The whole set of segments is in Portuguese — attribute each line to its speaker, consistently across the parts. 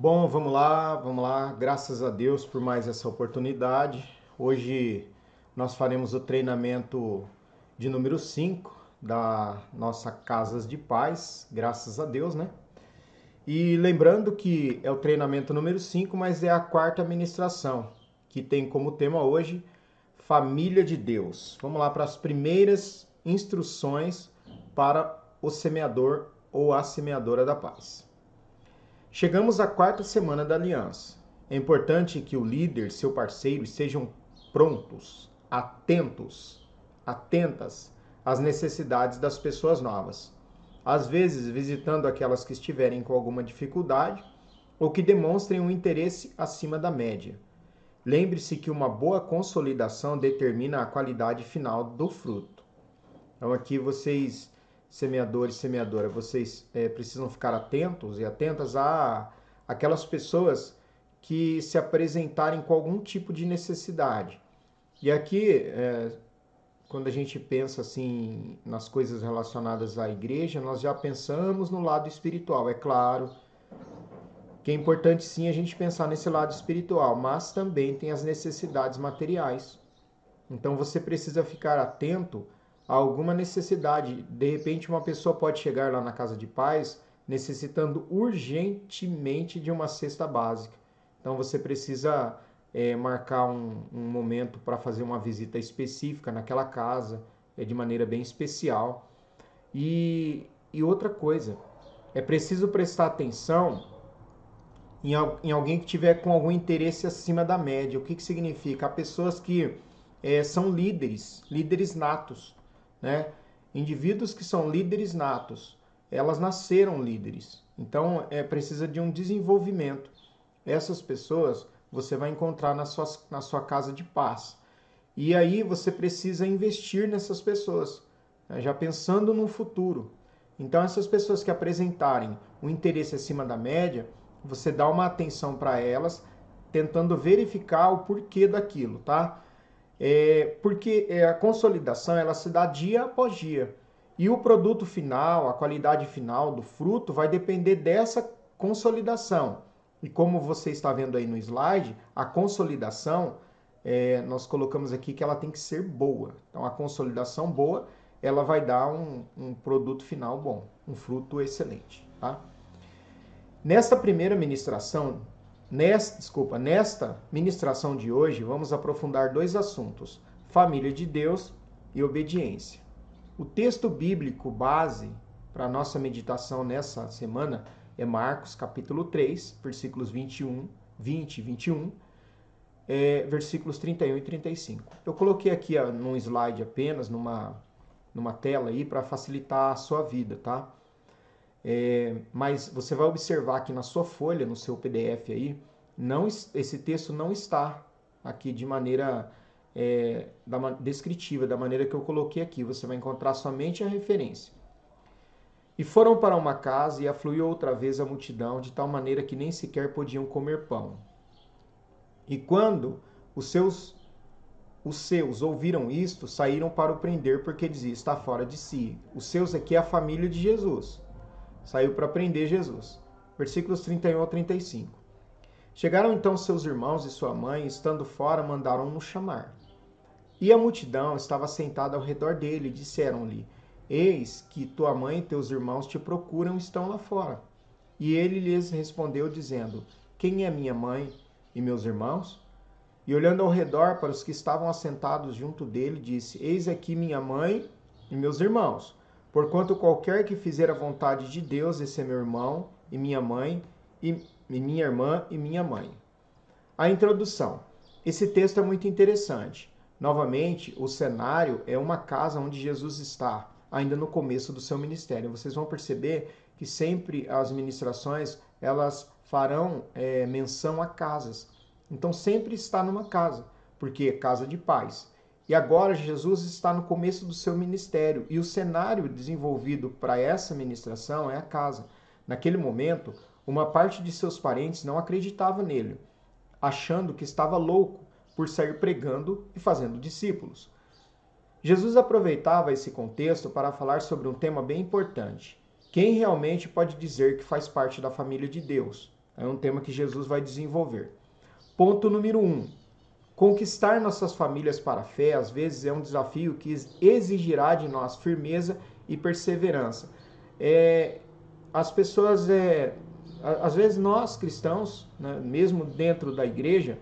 Speaker 1: Bom, vamos lá, vamos lá. Graças a Deus por mais essa oportunidade. Hoje nós faremos o treinamento de número 5 da nossa Casas de Paz, graças a Deus, né? E lembrando que é o treinamento número 5, mas é a quarta ministração, que tem como tema hoje Família de Deus. Vamos lá para as primeiras instruções para o semeador ou a semeadora da paz. Chegamos à quarta semana da aliança. É importante que o líder, seu parceiro, estejam prontos, atentos, atentas às necessidades das pessoas novas. Às vezes, visitando aquelas que estiverem com alguma dificuldade ou que demonstrem um interesse acima da média. Lembre-se que uma boa consolidação determina a qualidade final do fruto. Então, aqui vocês semeadores e semeadora, vocês é, precisam ficar atentos e atentas a aquelas pessoas que se apresentarem com algum tipo de necessidade. E aqui, é, quando a gente pensa assim nas coisas relacionadas à igreja, nós já pensamos no lado espiritual, é claro. Que é importante sim a gente pensar nesse lado espiritual, mas também tem as necessidades materiais. Então você precisa ficar atento alguma necessidade. De repente, uma pessoa pode chegar lá na casa de paz necessitando urgentemente de uma cesta básica. Então, você precisa é, marcar um, um momento para fazer uma visita específica naquela casa, é, de maneira bem especial. E, e outra coisa, é preciso prestar atenção em, em alguém que tiver com algum interesse acima da média. O que, que significa? Há pessoas que é, são líderes, líderes natos né? Indivíduos que são líderes natos, elas nasceram líderes. Então, é precisa de um desenvolvimento. Essas pessoas você vai encontrar na sua, na sua casa de paz. E aí você precisa investir nessas pessoas, né? já pensando no futuro. Então, essas pessoas que apresentarem um interesse acima da média, você dá uma atenção para elas, tentando verificar o porquê daquilo, tá? É, porque é, a consolidação ela se dá dia após dia. E o produto final, a qualidade final do fruto, vai depender dessa consolidação. E como você está vendo aí no slide, a consolidação, é, nós colocamos aqui que ela tem que ser boa. Então, a consolidação boa, ela vai dar um, um produto final bom, um fruto excelente. Tá? Nesta primeira ministração, Nesta, desculpa, nesta ministração de hoje, vamos aprofundar dois assuntos: família de Deus e obediência. O texto bíblico base para a nossa meditação nessa semana é Marcos, capítulo 3, versículos 21, 20 e 21, é, versículos 31 e 35. Eu coloquei aqui ó, num slide apenas, numa, numa tela aí, para facilitar a sua vida, tá? É, mas você vai observar aqui na sua folha, no seu PDF aí, não, esse texto não está aqui de maneira é, da, descritiva, da maneira que eu coloquei aqui. Você vai encontrar somente a referência. E foram para uma casa e afluiu outra vez a multidão, de tal maneira que nem sequer podiam comer pão. E quando os seus os seus ouviram isto, saíram para o prender, porque dizia: está fora de si. Os seus aqui é a família de Jesus saiu para prender Jesus. Versículos 31 ao 35. Chegaram então seus irmãos e sua mãe, estando fora, mandaram-no chamar. E a multidão estava sentada ao redor dele, e disseram-lhe: Eis que tua mãe e teus irmãos te procuram, estão lá fora. E ele lhes respondeu, dizendo: Quem é minha mãe e meus irmãos? E olhando ao redor para os que estavam assentados junto dele, disse: Eis aqui minha mãe e meus irmãos. Porquanto qualquer que fizer a vontade de Deus, esse é meu irmão e minha mãe, e, e minha irmã e minha mãe. A introdução. Esse texto é muito interessante. Novamente, o cenário é uma casa onde Jesus está, ainda no começo do seu ministério. Vocês vão perceber que sempre as ministrações elas farão é, menção a casas. Então sempre está numa casa, porque é casa de paz. E agora Jesus está no começo do seu ministério e o cenário desenvolvido para essa ministração é a casa. Naquele momento, uma parte de seus parentes não acreditava nele, achando que estava louco por sair pregando e fazendo discípulos. Jesus aproveitava esse contexto para falar sobre um tema bem importante. Quem realmente pode dizer que faz parte da família de Deus? É um tema que Jesus vai desenvolver. Ponto número um. Conquistar nossas famílias para a fé, às vezes, é um desafio que exigirá de nós firmeza e perseverança. É, as pessoas, é, às vezes, nós cristãos, né, mesmo dentro da igreja,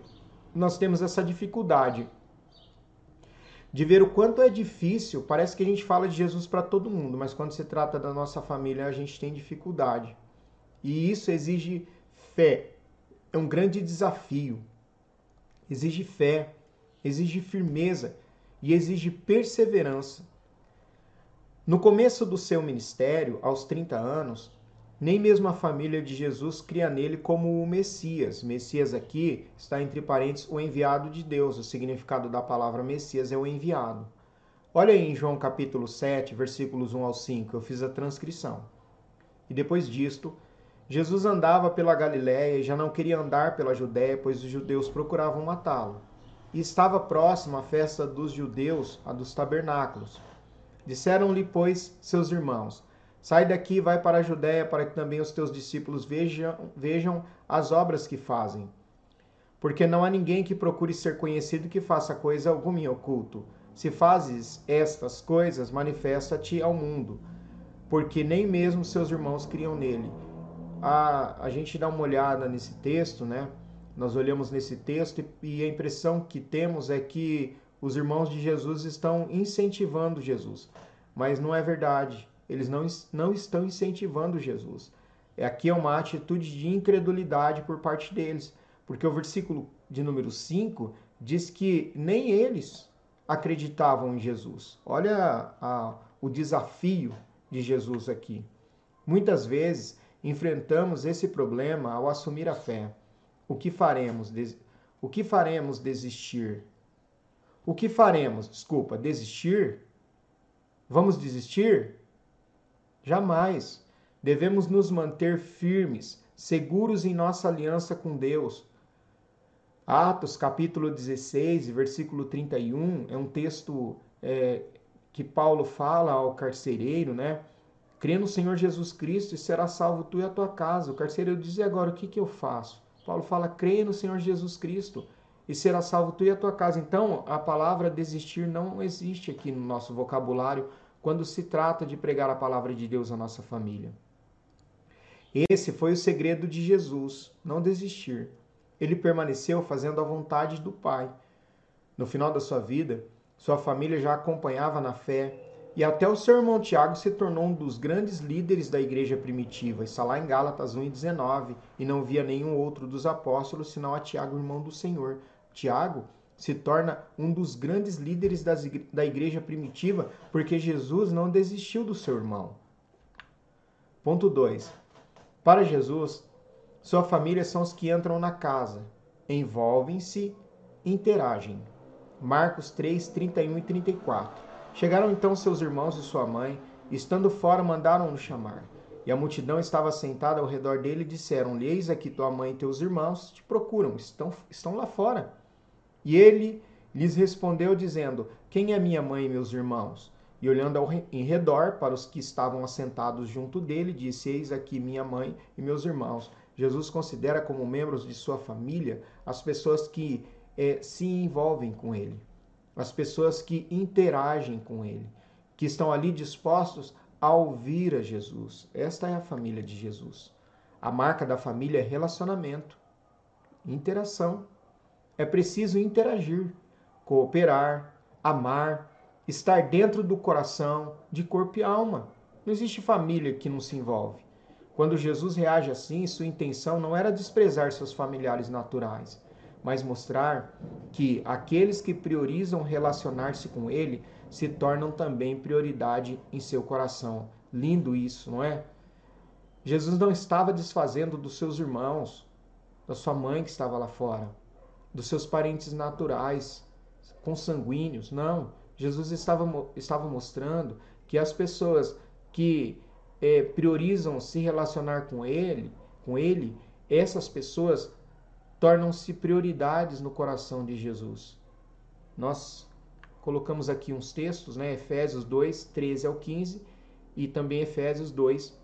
Speaker 1: nós temos essa dificuldade de ver o quanto é difícil. Parece que a gente fala de Jesus para todo mundo, mas quando se trata da nossa família, a gente tem dificuldade. E isso exige fé. É um grande desafio. Exige fé, exige firmeza e exige perseverança. No começo do seu ministério, aos 30 anos, nem mesmo a família de Jesus cria nele como o Messias. Messias aqui está entre parênteses o enviado de Deus. O significado da palavra Messias é o enviado. Olha aí em João capítulo 7, versículos 1 ao 5, eu fiz a transcrição. E depois disto, Jesus andava pela Galiléia e já não queria andar pela Judéia, pois os judeus procuravam matá-lo. E estava próxima a festa dos judeus, a dos tabernáculos. Disseram-lhe, pois, seus irmãos: Sai daqui e vai para a Judéia, para que também os teus discípulos vejam, vejam as obras que fazem. Porque não há ninguém que procure ser conhecido que faça coisa alguma em oculto. Se fazes estas coisas, manifesta-te ao mundo, porque nem mesmo seus irmãos criam nele a, a gente dá uma olhada nesse texto, né? Nós olhamos nesse texto e, e a impressão que temos é que os irmãos de Jesus estão incentivando Jesus. Mas não é verdade. Eles não, não estão incentivando Jesus. É aqui é uma atitude de incredulidade por parte deles. Porque o versículo de número 5 diz que nem eles acreditavam em Jesus. Olha a, o desafio de Jesus aqui. Muitas vezes enfrentamos esse problema ao assumir a fé. O que faremos? O que faremos desistir? O que faremos? Desculpa, desistir? Vamos desistir? Jamais. Devemos nos manter firmes, seguros em nossa aliança com Deus. Atos capítulo 16, versículo 31, é um texto é, que Paulo fala ao carcereiro, né? Crê no Senhor Jesus Cristo e será salvo tu e a tua casa. O carcereiro diz: e agora o que, que eu faço? Paulo fala: crê no Senhor Jesus Cristo e será salvo tu e a tua casa. Então, a palavra desistir não existe aqui no nosso vocabulário quando se trata de pregar a palavra de Deus à nossa família. Esse foi o segredo de Jesus, não desistir. Ele permaneceu fazendo a vontade do Pai. No final da sua vida, sua família já acompanhava na fé, e até o seu irmão Tiago se tornou um dos grandes líderes da igreja primitiva. Está lá em Gálatas 1,19. E não via nenhum outro dos apóstolos senão a Tiago, irmão do Senhor. Tiago se torna um dos grandes líderes da igreja primitiva porque Jesus não desistiu do seu irmão. Ponto 2. Para Jesus, sua família são os que entram na casa, envolvem-se, interagem. Marcos 3, 31 e 34. Chegaram então seus irmãos e sua mãe, e estando fora mandaram-no chamar. E a multidão estava sentada ao redor dele e disseram-lhe: Eis aqui tua mãe e teus irmãos te procuram, estão, estão lá fora. E ele lhes respondeu, dizendo: Quem é minha mãe e meus irmãos? E olhando ao, em redor para os que estavam assentados junto dele, disse: Eis aqui minha mãe e meus irmãos. Jesus considera como membros de sua família as pessoas que eh, se envolvem com ele as pessoas que interagem com ele, que estão ali dispostos a ouvir a Jesus. Esta é a família de Jesus. A marca da família é relacionamento, interação. É preciso interagir, cooperar, amar, estar dentro do coração, de corpo e alma. Não existe família que não se envolve. Quando Jesus reage assim, sua intenção não era desprezar seus familiares naturais, mas mostrar que aqueles que priorizam relacionar-se com Ele se tornam também prioridade em seu coração. Lindo isso, não é? Jesus não estava desfazendo dos seus irmãos, da sua mãe que estava lá fora, dos seus parentes naturais, consanguíneos. Não. Jesus estava, estava mostrando que as pessoas que é, priorizam se relacionar com Ele, com Ele, essas pessoas tornam-se prioridades no coração de Jesus. Nós colocamos aqui uns textos, né? Efésios 2, 13 ao 15 e também Efésios 2,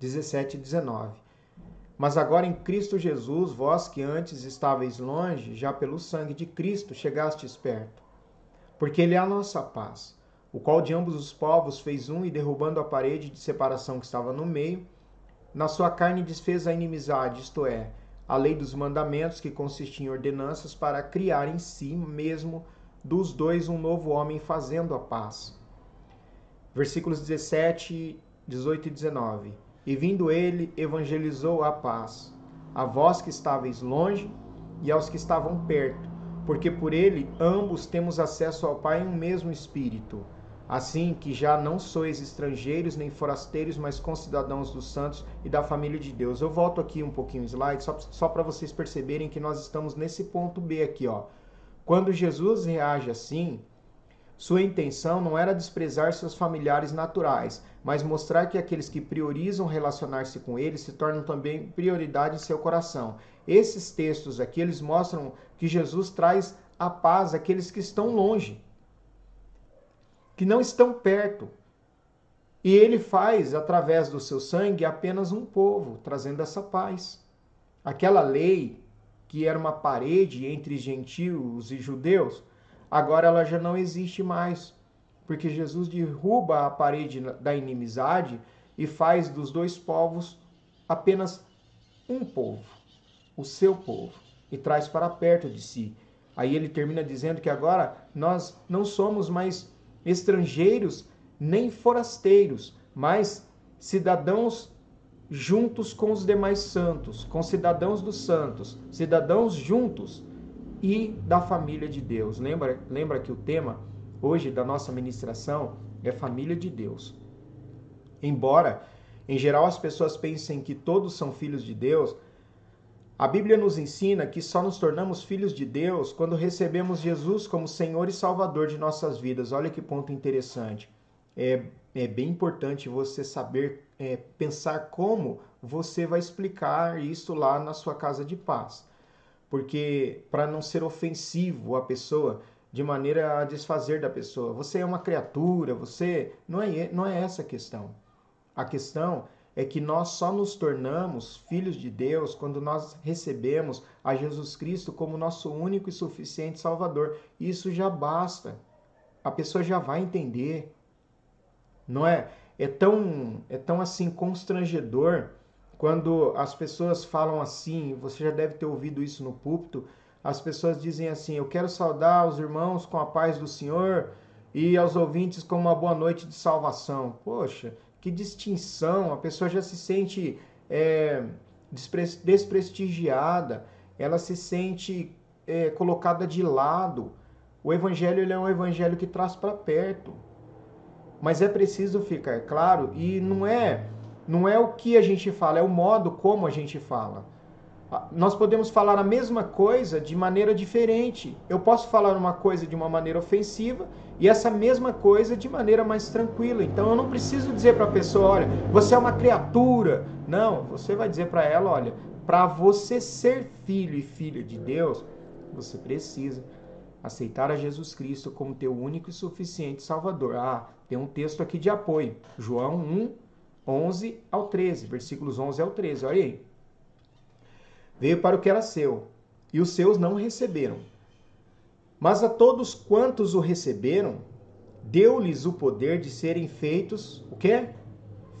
Speaker 1: 17 e 19. Mas agora em Cristo Jesus, vós que antes estáveis longe, já pelo sangue de Cristo chegastes perto. Porque Ele é a nossa paz, o qual de ambos os povos fez um e derrubando a parede de separação que estava no meio, na sua carne desfez a inimizade, isto é, a lei dos mandamentos que consistia em ordenanças para criar em si mesmo dos dois um novo homem fazendo a paz. Versículos 17, 18 e 19. E vindo ele, evangelizou a paz, a vós que estáveis longe e aos que estavam perto, porque por ele ambos temos acesso ao Pai em um mesmo Espírito. Assim que já não sois estrangeiros nem forasteiros, mas concidadãos dos santos e da família de Deus. Eu volto aqui um pouquinho o slide, só, só para vocês perceberem que nós estamos nesse ponto B aqui, ó. Quando Jesus reage assim, sua intenção não era desprezar seus familiares naturais, mas mostrar que aqueles que priorizam relacionar-se com ele se tornam também prioridade em seu coração. Esses textos aqui, eles mostram que Jesus traz a paz àqueles que estão longe, que não estão perto. E ele faz, através do seu sangue, apenas um povo, trazendo essa paz. Aquela lei, que era uma parede entre gentios e judeus, agora ela já não existe mais, porque Jesus derruba a parede da inimizade e faz dos dois povos apenas um povo, o seu povo, e traz para perto de si. Aí ele termina dizendo que agora nós não somos mais estrangeiros nem forasteiros, mas cidadãos juntos com os demais santos, com cidadãos dos santos, cidadãos juntos e da família de Deus. Lembra, lembra que o tema hoje da nossa ministração é família de Deus. Embora em geral as pessoas pensem que todos são filhos de Deus, a Bíblia nos ensina que só nos tornamos filhos de Deus quando recebemos Jesus como Senhor e Salvador de nossas vidas. Olha que ponto interessante. É, é bem importante você saber é, pensar como você vai explicar isso lá na sua casa de paz porque para não ser ofensivo à pessoa, de maneira a desfazer da pessoa. Você é uma criatura, você não é não é essa a questão. A questão é que nós só nos tornamos filhos de Deus quando nós recebemos a Jesus Cristo como nosso único e suficiente Salvador. Isso já basta. A pessoa já vai entender. Não é? É tão é tão assim constrangedor quando as pessoas falam assim, você já deve ter ouvido isso no púlpito, as pessoas dizem assim: Eu quero saudar os irmãos com a paz do Senhor e aos ouvintes com uma boa noite de salvação. Poxa, que distinção! A pessoa já se sente é, desprestigiada, ela se sente é, colocada de lado. O evangelho é um evangelho que traz para perto. Mas é preciso ficar claro, e não é não é o que a gente fala, é o modo como a gente fala. Nós podemos falar a mesma coisa de maneira diferente. Eu posso falar uma coisa de uma maneira ofensiva e essa mesma coisa de maneira mais tranquila. Então eu não preciso dizer para a pessoa, olha, você é uma criatura. Não, você vai dizer para ela, olha, para você ser filho e filha de Deus, você precisa aceitar a Jesus Cristo como teu único e suficiente Salvador. Ah, tem um texto aqui de apoio. João 1, 11 ao 13, versículos 11 ao 13, olha aí. Veio para o que era seu, e os seus não receberam. Mas a todos quantos o receberam, deu-lhes o poder de serem feitos, o quê?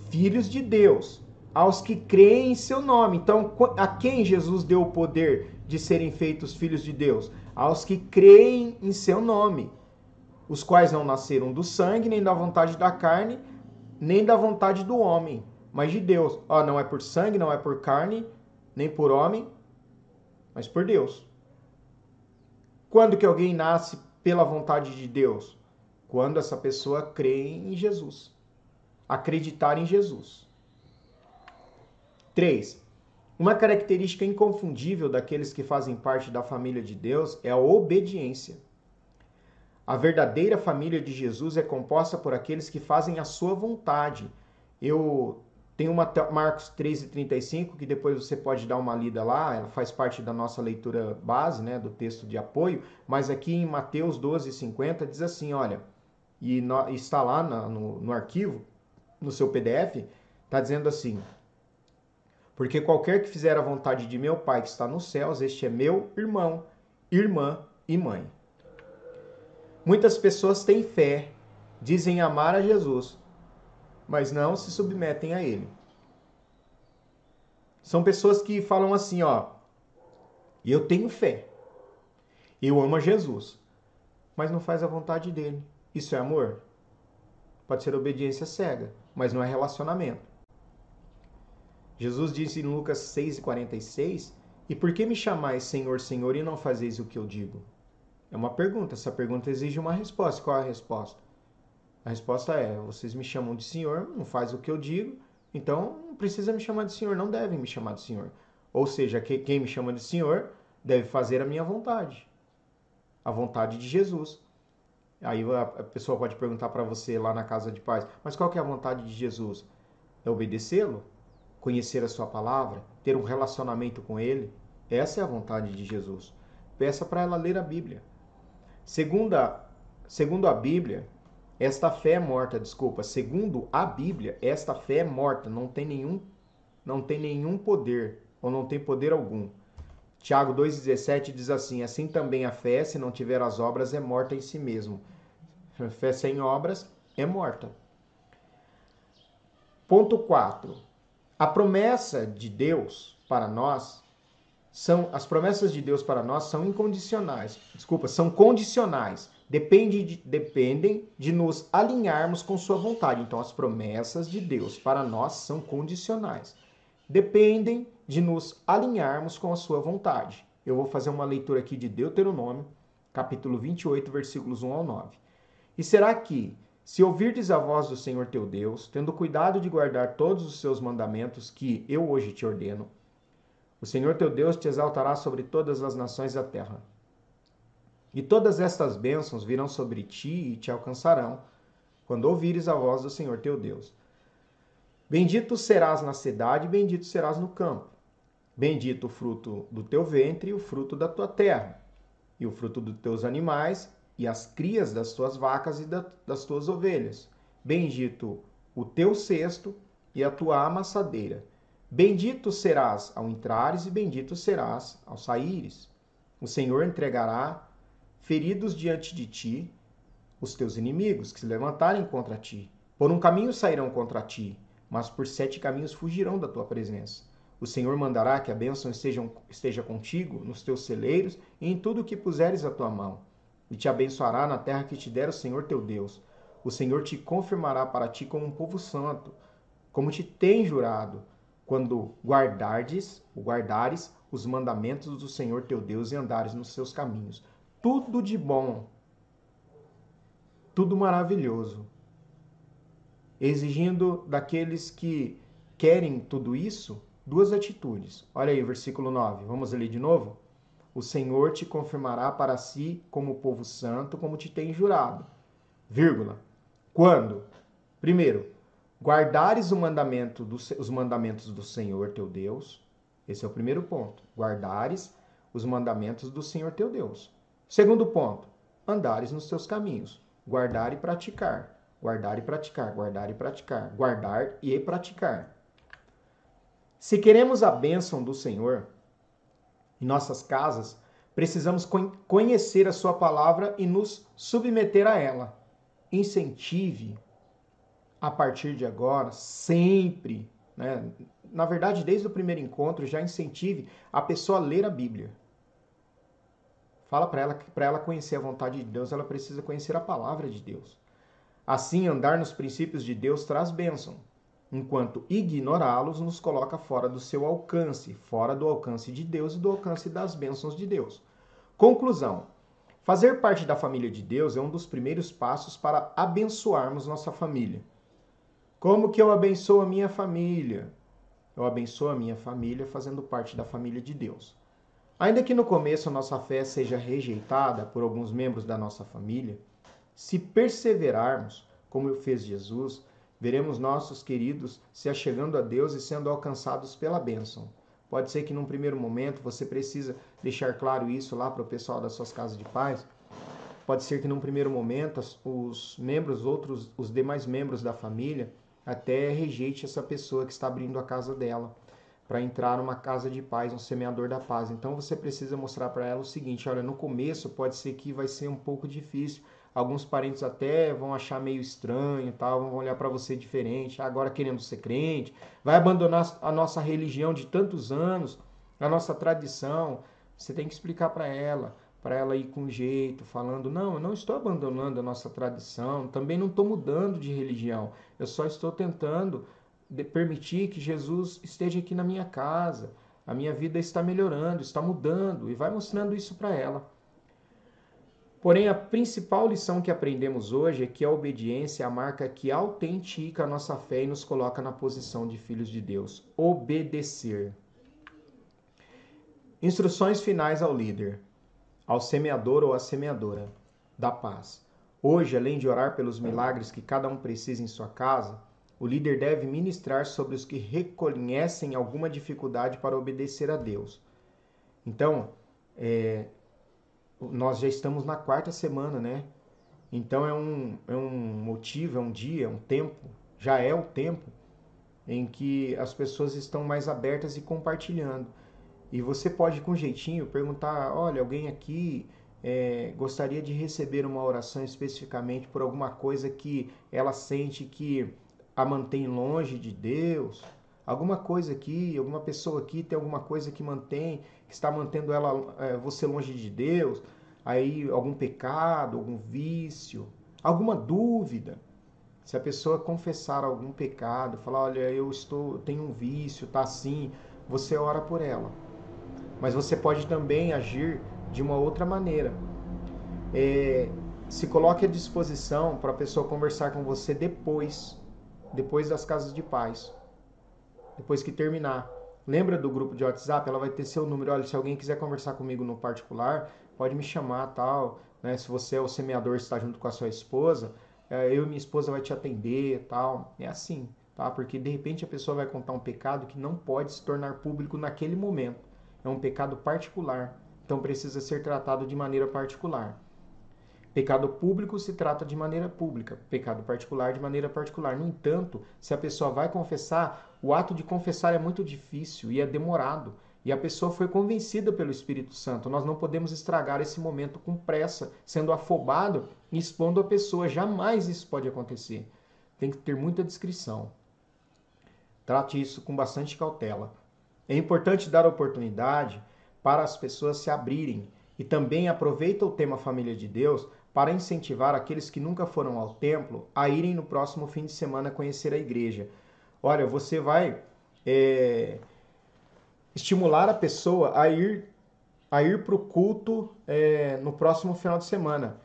Speaker 1: Filhos de Deus, aos que creem em seu nome. Então, a quem Jesus deu o poder de serem feitos filhos de Deus? Aos que creem em seu nome, os quais não nasceram do sangue, nem da vontade da carne, nem da vontade do homem, mas de Deus. Ó, não é por sangue, não é por carne, nem por homem, mas por Deus. Quando que alguém nasce pela vontade de Deus? Quando essa pessoa crê em Jesus. Acreditar em Jesus. 3. Uma característica inconfundível daqueles que fazem parte da família de Deus é a obediência. A verdadeira família de Jesus é composta por aqueles que fazem a sua vontade. Eu tenho uma Marcos 13:35 que depois você pode dar uma lida lá, ela faz parte da nossa leitura base, né, do texto de apoio, mas aqui em Mateus 12:50 diz assim, olha, e no, está lá na, no, no arquivo, no seu PDF, está dizendo assim: Porque qualquer que fizer a vontade de meu Pai que está nos céus, este é meu irmão, irmã e mãe. Muitas pessoas têm fé, dizem amar a Jesus, mas não se submetem a ele. São pessoas que falam assim, ó, eu tenho fé, eu amo a Jesus, mas não faz a vontade dele. Isso é amor? Pode ser obediência cega, mas não é relacionamento. Jesus disse em Lucas 6,46: E por que me chamais Senhor, Senhor e não fazeis o que eu digo? É uma pergunta. Essa pergunta exige uma resposta. Qual é a resposta? A resposta é: vocês me chamam de Senhor, não faz o que eu digo, então não precisa me chamar de Senhor, não devem me chamar de Senhor. Ou seja, quem me chama de Senhor deve fazer a minha vontade, a vontade de Jesus. Aí a pessoa pode perguntar para você lá na casa de paz, mas qual que é a vontade de Jesus? É obedecê-lo? Conhecer a sua palavra? Ter um relacionamento com ele? Essa é a vontade de Jesus. Peça para ela ler a Bíblia. Segunda, segundo a Bíblia, esta fé é morta, desculpa. Segundo a Bíblia, esta fé é morta, não tem nenhum, não tem nenhum poder ou não tem poder algum. Tiago 2,17 diz assim: Assim também a fé, se não tiver as obras, é morta em si mesmo. A fé sem obras é morta. Ponto 4. A promessa de Deus para nós são as promessas de Deus para nós são incondicionais. Desculpa, são condicionais. Depende de, dependem de nos alinharmos com sua vontade. Então as promessas de Deus para nós são condicionais. Dependem de nos alinharmos com a sua vontade. Eu vou fazer uma leitura aqui de Deuteronômio, capítulo 28, versículos 1 ao 9. E será que, se ouvirdes a voz do Senhor teu Deus, tendo cuidado de guardar todos os seus mandamentos que eu hoje te ordeno, o Senhor teu Deus te exaltará sobre todas as nações da terra. E todas estas bênçãos virão sobre ti e te alcançarão, quando ouvires a voz do Senhor teu Deus. Bendito serás na cidade, bendito serás no campo. Bendito o fruto do teu ventre e o fruto da tua terra, e o fruto dos teus animais, e as crias das tuas vacas e das tuas ovelhas. Bendito o teu cesto e a tua amassadeira. Bendito serás ao entrares e bendito serás ao saíres. O Senhor entregará feridos diante de ti os teus inimigos que se levantarem contra ti. Por um caminho sairão contra ti, mas por sete caminhos fugirão da tua presença. O Senhor mandará que a bênção esteja, esteja contigo nos teus celeiros e em tudo o que puseres a tua mão, e te abençoará na terra que te der o Senhor teu Deus. O Senhor te confirmará para ti como um povo santo, como te tem jurado quando guardardes, guardares os mandamentos do Senhor teu Deus e andares nos seus caminhos. Tudo de bom, tudo maravilhoso, exigindo daqueles que querem tudo isso duas atitudes. Olha aí, versículo 9. Vamos ler de novo? O Senhor te confirmará para si como povo santo, como te tem jurado. Vírgula. Quando? Primeiro, guardares o mandamento do, os mandamentos do Senhor teu Deus. Esse é o primeiro ponto. Guardares os mandamentos do Senhor teu Deus. Segundo ponto, andares nos teus caminhos. Guardar e praticar. Guardar e praticar. Guardar e praticar. Guardar e praticar. Se queremos a bênção do Senhor em nossas casas, precisamos conhecer a Sua palavra e nos submeter a ela. Incentive a partir de agora, sempre, né? na verdade, desde o primeiro encontro, já incentive a pessoa a ler a Bíblia. Fala para ela que para ela conhecer a vontade de Deus, ela precisa conhecer a palavra de Deus. Assim, andar nos princípios de Deus traz bênção, enquanto ignorá-los nos coloca fora do seu alcance, fora do alcance de Deus e do alcance das bênçãos de Deus. Conclusão: fazer parte da família de Deus é um dos primeiros passos para abençoarmos nossa família. Como que eu abençoo a minha família? Eu abençoo a minha família fazendo parte da família de Deus. Ainda que no começo a nossa fé seja rejeitada por alguns membros da nossa família, se perseverarmos, como fez Jesus, veremos nossos queridos se achegando a Deus e sendo alcançados pela bênção. Pode ser que num primeiro momento você precisa deixar claro isso lá para o pessoal das suas casas de paz. Pode ser que num primeiro momento os membros, outros, os demais membros da família até rejeite essa pessoa que está abrindo a casa dela. Para entrar numa casa de paz, um semeador da paz. Então você precisa mostrar para ela o seguinte: olha, no começo pode ser que vai ser um pouco difícil. Alguns parentes até vão achar meio estranho, tal, vão olhar para você diferente, agora querendo ser crente, vai abandonar a nossa religião de tantos anos, a nossa tradição. Você tem que explicar para ela, para ela ir com jeito, falando: não, eu não estou abandonando a nossa tradição, também não estou mudando de religião, eu só estou tentando permitir que Jesus esteja aqui na minha casa. A minha vida está melhorando, está mudando e vai mostrando isso para ela. Porém, a principal lição que aprendemos hoje é que a obediência é a marca que autentica a nossa fé e nos coloca na posição de filhos de Deus. Obedecer. Instruções finais ao líder, ao semeador ou à semeadora da paz. Hoje, além de orar pelos milagres que cada um precisa em sua casa, o líder deve ministrar sobre os que reconhecem alguma dificuldade para obedecer a Deus. Então, é, nós já estamos na quarta semana, né? Então é um, é um motivo, é um dia, é um tempo, já é o tempo em que as pessoas estão mais abertas e compartilhando. E você pode, com jeitinho, perguntar: olha, alguém aqui é, gostaria de receber uma oração especificamente por alguma coisa que ela sente que a mantém longe de Deus, alguma coisa aqui, alguma pessoa aqui tem alguma coisa que mantém, que está mantendo ela, é, você longe de Deus, aí algum pecado, algum vício, alguma dúvida. Se a pessoa confessar algum pecado, falar, olha, eu estou, tenho um vício, tá assim, você ora por ela. Mas você pode também agir de uma outra maneira. É, se coloque à disposição para a pessoa conversar com você depois depois das casas de paz. Depois que terminar. Lembra do grupo de WhatsApp? Ela vai ter seu número. Olha, se alguém quiser conversar comigo no particular, pode me chamar, tal. Né? Se você é o semeador está junto com a sua esposa, é, eu e minha esposa vai te atender, tal. É assim, tá? Porque de repente a pessoa vai contar um pecado que não pode se tornar público naquele momento. É um pecado particular, então precisa ser tratado de maneira particular. Pecado público se trata de maneira pública, pecado particular de maneira particular. No entanto, se a pessoa vai confessar, o ato de confessar é muito difícil e é demorado. E a pessoa foi convencida pelo Espírito Santo. Nós não podemos estragar esse momento com pressa, sendo afobado e expondo a pessoa. Jamais isso pode acontecer. Tem que ter muita discrição. Trate isso com bastante cautela. É importante dar oportunidade para as pessoas se abrirem e também aproveita o tema Família de Deus para incentivar aqueles que nunca foram ao templo a irem no próximo fim de semana conhecer a igreja. Olha, você vai é, estimular a pessoa a ir a ir para o culto é, no próximo final de semana.